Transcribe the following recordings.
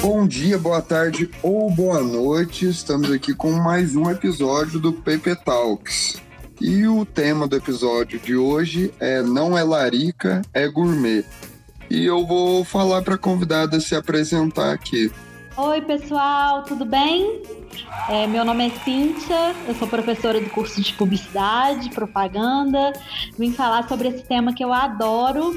Bom dia, boa tarde ou boa noite. Estamos aqui com mais um episódio do Pepe Talks. E o tema do episódio de hoje é Não é Larica, é Gourmet. E eu vou falar para a convidada se apresentar aqui. Oi, pessoal, tudo bem? É, meu nome é Cíntia, eu sou professora do curso de Publicidade, Propaganda. Vim falar sobre esse tema que eu adoro.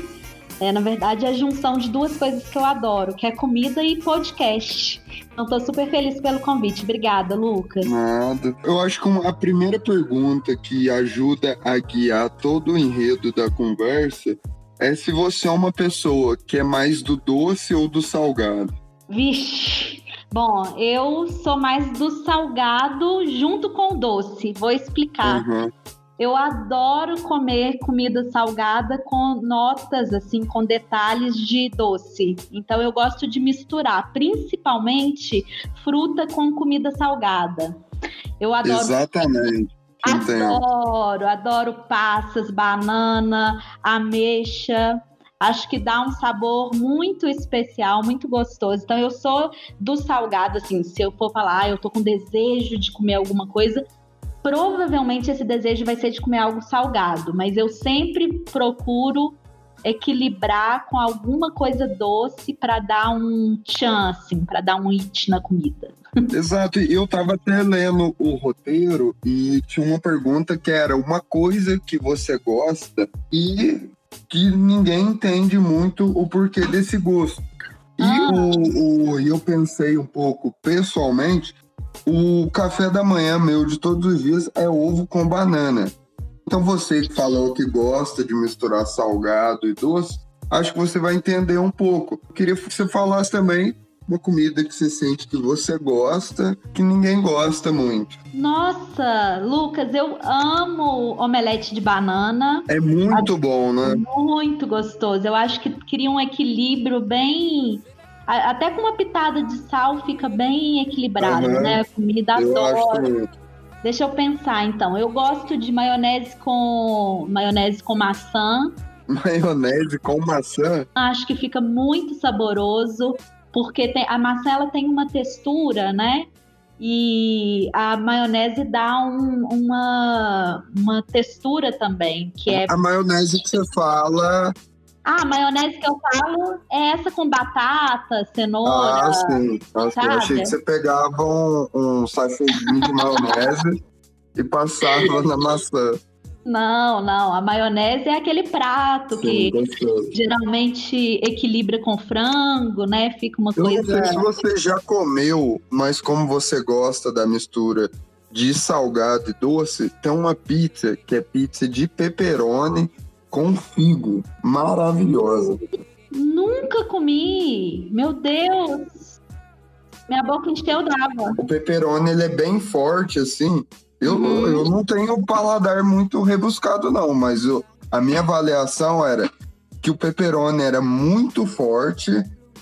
É, na verdade, é a junção de duas coisas que eu adoro, que é comida e podcast. Então, estou super feliz pelo convite. Obrigada, Lucas. Nada. Eu acho que a primeira pergunta que ajuda a guiar todo o enredo da conversa é se você é uma pessoa que é mais do doce ou do salgado. Vixe! Bom, eu sou mais do salgado junto com o doce. Vou explicar. Uhum. Eu adoro comer comida salgada com notas, assim, com detalhes de doce. Então eu gosto de misturar, principalmente fruta com comida salgada. Eu adoro. Exatamente. Adoro, adoro passas, banana, ameixa. Acho que dá um sabor muito especial, muito gostoso. Então eu sou do salgado, assim, se eu for falar, ah, eu tô com desejo de comer alguma coisa, provavelmente esse desejo vai ser de comer algo salgado, mas eu sempre procuro equilibrar com alguma coisa doce para dar um chance, assim, para dar um it na comida. Exato, eu estava até lendo o roteiro e tinha uma pergunta que era uma coisa que você gosta e que ninguém entende muito o porquê desse gosto. E ah. o, o, eu pensei um pouco pessoalmente o café da manhã meu de todos os dias é ovo com banana. Então você que falou que gosta de misturar salgado e doce, acho que você vai entender um pouco. queria que você falasse também uma comida que você sente que você gosta, que ninguém gosta muito. Nossa, Lucas, eu amo omelete de banana. É muito acho bom, né? Muito gostoso. Eu acho que cria um equilíbrio bem até com uma pitada de sal fica bem equilibrado, uhum. né? A comida adora. Deixa eu pensar então. Eu gosto de maionese com maionese com maçã. Maionese com maçã? Acho que fica muito saboroso, porque tem, a maçã ela tem uma textura, né? E a maionese dá um, uma, uma textura também, que é... A maionese que você fala ah, a maionese que eu falo é essa com batata, cenoura. Ah, sim. Nossa, eu achei que você pegava um, um sachêzinho de maionese e passava na maçã. Não, não. A maionese é aquele prato Sim, que gostoso. geralmente equilibra com frango, né? Fica uma eu coisa. Não sei se você já comeu, mas como você gosta da mistura de salgado e doce, tem uma pizza que é pizza de pepperoni com figo. Maravilhosa. Nunca comi. Meu Deus. Minha boca encheu d'água. O pepperoni, ele é bem forte, assim. Eu, uhum. eu não tenho paladar muito rebuscado, não, mas eu, a minha avaliação era que o pepperoni era muito forte,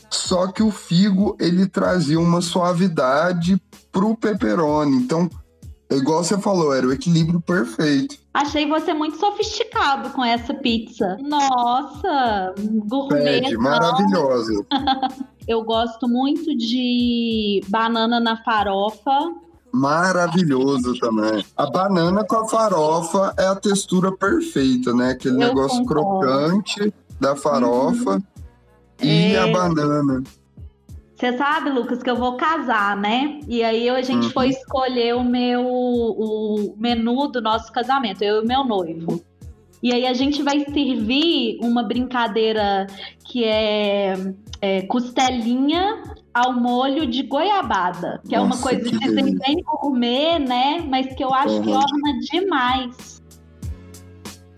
só que o figo, ele trazia uma suavidade pro pepperoni. Então, igual você falou, era o equilíbrio perfeito. Achei você muito sofisticado com essa pizza. Nossa, gourmet. Pede, maravilhosa. Eu gosto muito de banana na farofa. Maravilhoso também. A banana com a farofa é a textura perfeita, né? Aquele Eu negócio concordo. crocante da farofa uhum. e é... a banana. Você sabe, Lucas, que eu vou casar, né? E aí a gente uhum. foi escolher o meu o menu do nosso casamento, eu e o meu noivo. E aí a gente vai servir uma brincadeira que é, é costelinha ao molho de goiabada, que Nossa, é uma coisa que, que bem gourmet, né? Mas que eu acho uhum. que orna demais.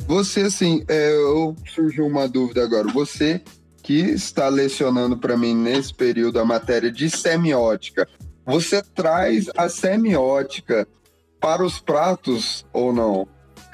Você, assim, é, eu surgiu uma dúvida agora. Você que está lecionando para mim nesse período a matéria de semiótica, você traz a semiótica para os pratos ou não?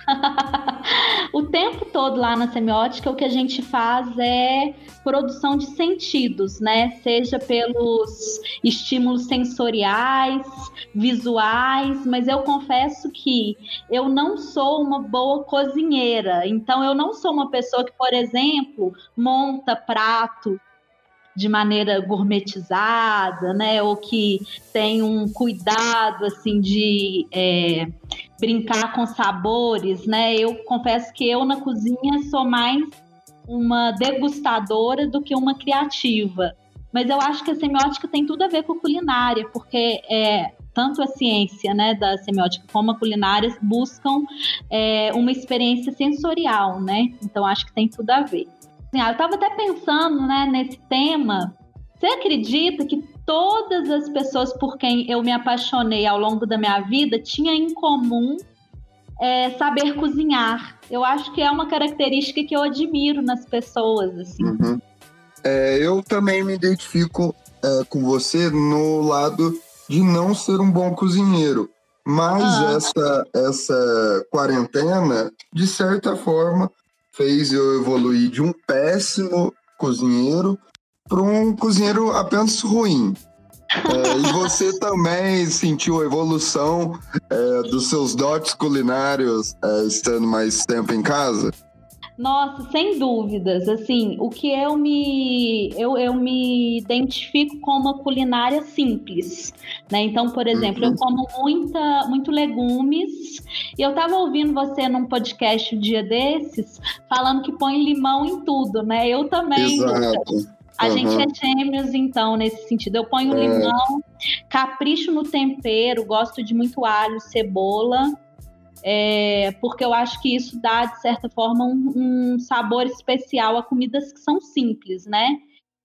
o tempo todo lá na semiótica, o que a gente faz é produção de sentidos, né? Seja pelos estímulos sensoriais, visuais, mas eu confesso que eu não sou uma boa cozinheira. Então, eu não sou uma pessoa que, por exemplo, monta prato de maneira gourmetizada, né? Ou que tem um cuidado assim de é, brincar com sabores, né? Eu confesso que eu na cozinha sou mais uma degustadora do que uma criativa. Mas eu acho que a semiótica tem tudo a ver com a culinária, porque é, tanto a ciência né, da semiótica como a culinária buscam é, uma experiência sensorial, né? Então acho que tem tudo a ver. Assim, eu estava até pensando né, nesse tema. Você acredita que todas as pessoas por quem eu me apaixonei ao longo da minha vida tinham em comum é, saber cozinhar? Eu acho que é uma característica que eu admiro nas pessoas. Assim. Uhum. É, eu também me identifico é, com você no lado de não ser um bom cozinheiro. Mas ah. essa, essa quarentena, de certa forma, fez eu evoluir de um péssimo cozinheiro para um cozinheiro apenas ruim. É, e você também sentiu a evolução é, dos seus dotes culinários é, estando mais tempo em casa? Nossa, sem dúvidas. Assim, o que eu me eu, eu me identifico com uma culinária simples, né? Então, por exemplo, uhum. eu como muita muito legumes. E eu tava ouvindo você num podcast um dia desses falando que põe limão em tudo, né? Eu também. Exato. A uhum. gente é gêmeos, então, nesse sentido. Eu ponho é. limão, capricho no tempero, gosto de muito alho, cebola é, porque eu acho que isso dá, de certa forma, um, um, sabor especial a comidas que são simples, né?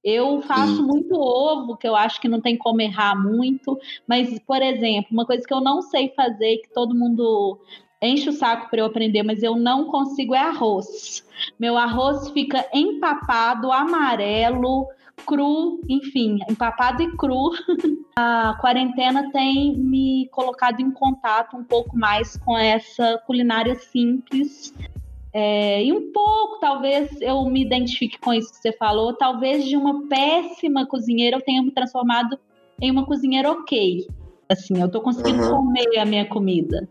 Eu faço muito ovo, que eu acho que não tem como errar muito, mas, por exemplo, uma coisa que eu não sei fazer, que todo mundo enche o saco para eu aprender, mas eu não consigo é arroz. Meu arroz fica empapado, amarelo, cru, enfim, empapado e cru. A quarentena tem me colocado em contato um pouco mais com essa culinária simples. É, e um pouco, talvez eu me identifique com isso que você falou. Talvez de uma péssima cozinheira eu tenha me transformado em uma cozinheira ok. Assim, eu tô conseguindo uhum. comer a minha comida.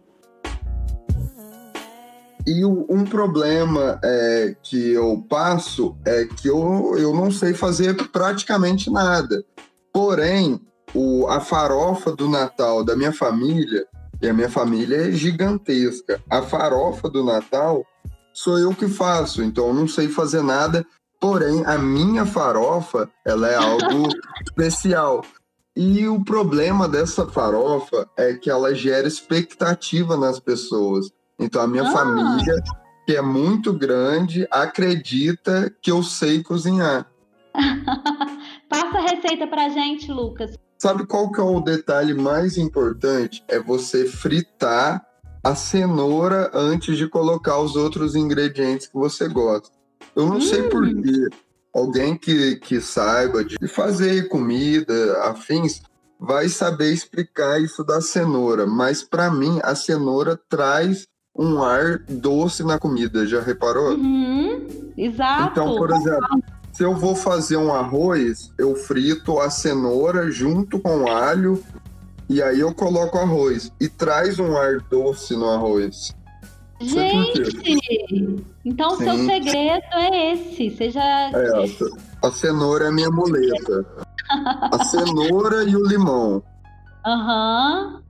E um problema é, que eu passo é que eu, eu não sei fazer praticamente nada. Porém, o, a farofa do Natal da minha família, e a minha família é gigantesca, a farofa do Natal sou eu que faço, então eu não sei fazer nada. Porém, a minha farofa, ela é algo especial. E o problema dessa farofa é que ela gera expectativa nas pessoas. Então a minha ah. família, que é muito grande, acredita que eu sei cozinhar. Passa a receita pra gente, Lucas. Sabe qual que é o detalhe mais importante? É você fritar a cenoura antes de colocar os outros ingredientes que você gosta. Eu não hum. sei porquê. Alguém que, que saiba de fazer comida, afins, vai saber explicar isso da cenoura. Mas para mim, a cenoura traz um ar doce na comida, já reparou? Uhum, exato. Então, por exemplo, se eu vou fazer um arroz, eu frito a cenoura junto com o alho e aí eu coloco arroz e traz um ar doce no arroz. Gente, então o seu segredo é esse. Seja. É, a cenoura é a minha muleta. a cenoura e o limão. Aham. Uhum.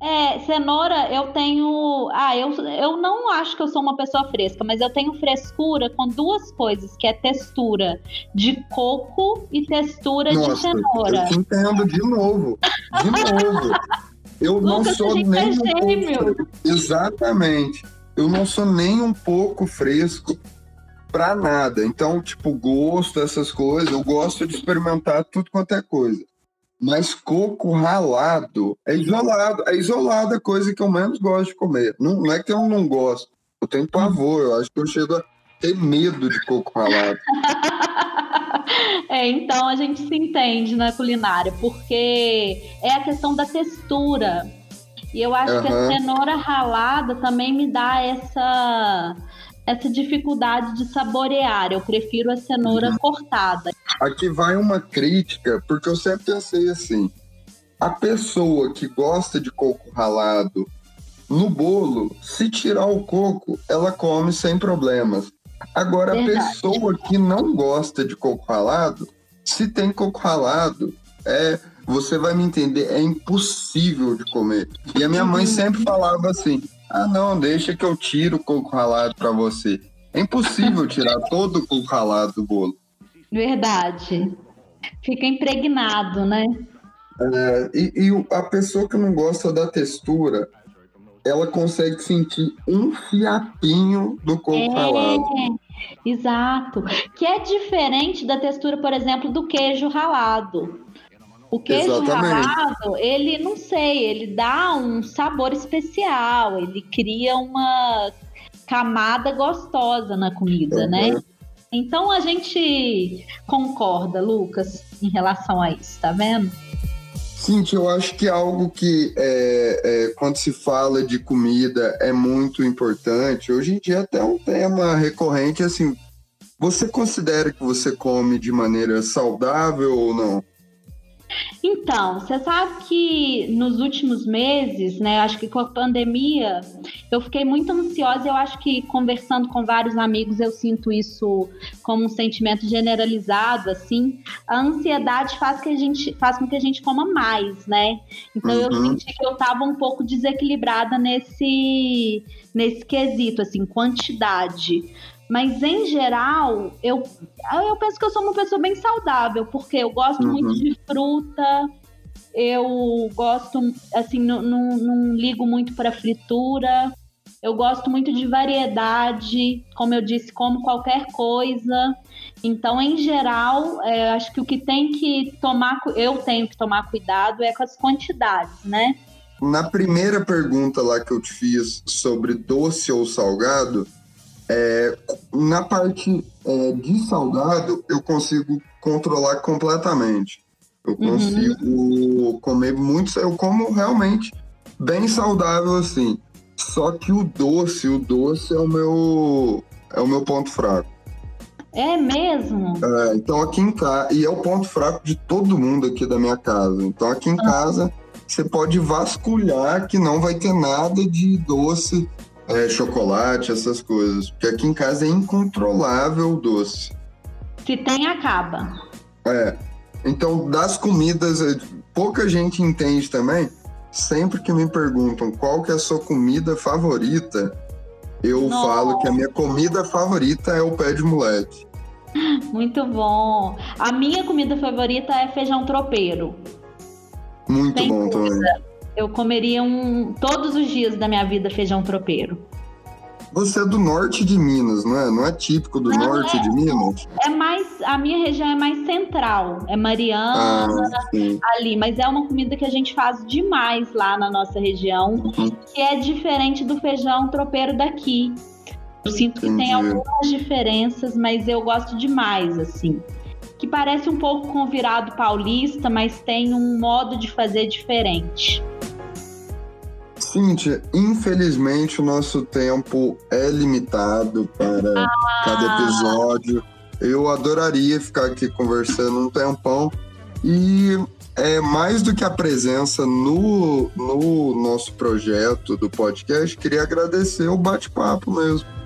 É, cenoura, eu tenho. Ah, eu, eu não acho que eu sou uma pessoa fresca, mas eu tenho frescura com duas coisas, que é textura de coco e textura Nossa, de cenoura. Eu te entendo de novo. De novo. Eu não sou nem é um pouco. Exatamente. Eu não sou nem um pouco fresco pra nada. Então, tipo, gosto, essas coisas, eu gosto de experimentar tudo quanto é coisa. Mas coco ralado é isolado. É isolado a coisa que eu menos gosto de comer. Não, não é que eu não gosto. Eu tenho pavor. Eu acho que eu chego a ter medo de coco ralado. É, então a gente se entende na culinária, porque é a questão da textura. E eu acho uhum. que a cenoura ralada também me dá essa essa dificuldade de saborear. Eu prefiro a cenoura uhum. cortada. Aqui vai uma crítica, porque eu sempre pensei assim: a pessoa que gosta de coco ralado no bolo, se tirar o coco, ela come sem problemas. Agora, Verdade. a pessoa que não gosta de coco ralado, se tem coco ralado, é, você vai me entender, é impossível de comer. E a minha mãe uhum. sempre falava assim: ah, não, deixa que eu tiro o coco ralado para você. É impossível tirar todo o coco ralado do bolo. Verdade. Fica impregnado, né? É, e, e, a pessoa que não gosta da textura, ela consegue sentir um fiapinho do coco é, ralado. Exato. Que é diferente da textura, por exemplo, do queijo ralado. O queijo Exatamente. ralado, ele, não sei, ele dá um sabor especial, ele cria uma camada gostosa na comida, uhum. né? Então a gente concorda, Lucas, em relação a isso, tá vendo? Cintia, eu acho que algo que é, é, quando se fala de comida é muito importante. Hoje em dia até um tema recorrente assim. Você considera que você come de maneira saudável ou não? Então, você sabe que nos últimos meses, né, acho que com a pandemia, eu fiquei muito ansiosa. Eu acho que conversando com vários amigos, eu sinto isso como um sentimento generalizado, assim. A ansiedade faz que a gente faz com que a gente coma mais, né? Então uhum. eu senti que eu estava um pouco desequilibrada nesse nesse quesito, assim, quantidade. Mas em geral, eu, eu penso que eu sou uma pessoa bem saudável, porque eu gosto uhum. muito de fruta, eu gosto, assim, não, não, não ligo muito para fritura, eu gosto muito de variedade, como eu disse, como qualquer coisa. Então, em geral, é, acho que o que tem que tomar, eu tenho que tomar cuidado é com as quantidades, né? Na primeira pergunta lá que eu te fiz sobre doce ou salgado, é, na parte é, de salgado, eu consigo controlar completamente. Eu uhum. consigo uhum. comer muito, eu como realmente bem saudável assim. Só que o doce, o doce é o meu é o meu ponto fraco. É mesmo? É, então aqui em casa, e é o ponto fraco de todo mundo aqui da minha casa. Então aqui em uhum. casa você pode vasculhar que não vai ter nada de doce é, chocolate, essas coisas. Porque aqui em casa é incontrolável o doce. Se tem, acaba. É. Então, das comidas, é, pouca gente entende também. Sempre que me perguntam qual que é a sua comida favorita, eu Nossa. falo que a minha comida favorita é o pé de moleque. Muito bom. A minha comida favorita é feijão tropeiro. Muito Sem bom dúvida. também eu comeria um, todos os dias da minha vida feijão tropeiro. Você é do norte de Minas, não é? Não é típico do não, norte é, de Minas? É mais, a minha região é mais central, é Mariana, ah, ali, mas é uma comida que a gente faz demais lá na nossa região, uhum. que é diferente do feijão tropeiro daqui. Eu sinto que Entendi. tem algumas diferenças, mas eu gosto demais, assim que parece um pouco com o virado paulista, mas tem um modo de fazer diferente. Cíntia, infelizmente o nosso tempo é limitado para ah. cada episódio. Eu adoraria ficar aqui conversando um tempão. E é mais do que a presença no, no nosso projeto do podcast, queria agradecer o bate-papo mesmo.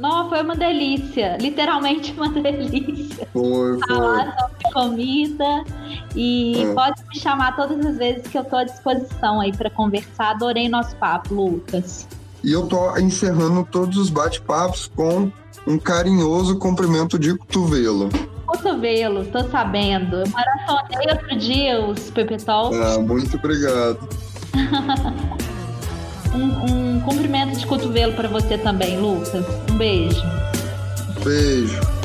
Não, foi uma delícia, literalmente uma delícia. Foi, foi. Falar sobre comida e é. pode me chamar todas as vezes que eu tô à disposição aí para conversar. Adorei nosso papo, Lucas. E eu tô encerrando todos os bate-papos com um carinhoso cumprimento de cotovelo. Cotovelo, tô sabendo. Eu maratonei outro dia os Pepetol. Ah, muito obrigado. um, um cumprimento de cotovelo para você também, Lucas. Um beijo. Beijo.